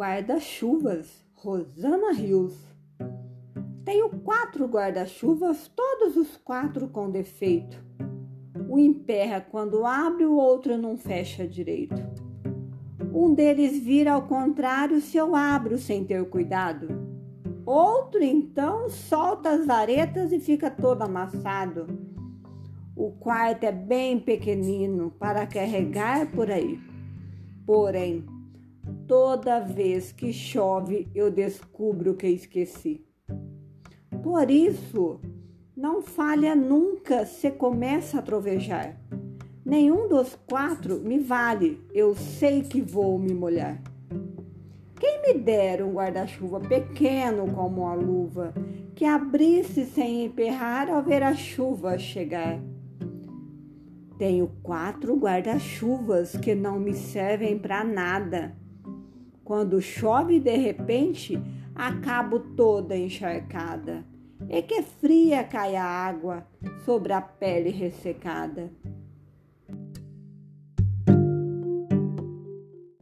Guarda-chuvas, Rosana Rios. Tenho quatro guarda-chuvas, todos os quatro com defeito. Um emperra quando abre, o outro não fecha direito. Um deles vira ao contrário se eu abro sem ter cuidado. Outro então solta as varetas e fica todo amassado. O quarto é bem pequenino para carregar por aí. Porém, Toda vez que chove, eu descubro que esqueci. Por isso, não falha nunca se começa a trovejar. Nenhum dos quatro me vale, eu sei que vou me molhar. Quem me dera um guarda-chuva pequeno como a luva, que abrisse sem emperrar ao ver a chuva chegar. Tenho quatro guarda-chuvas que não me servem para nada. Quando chove de repente, acabo toda encharcada. E que fria cai a água sobre a pele ressecada.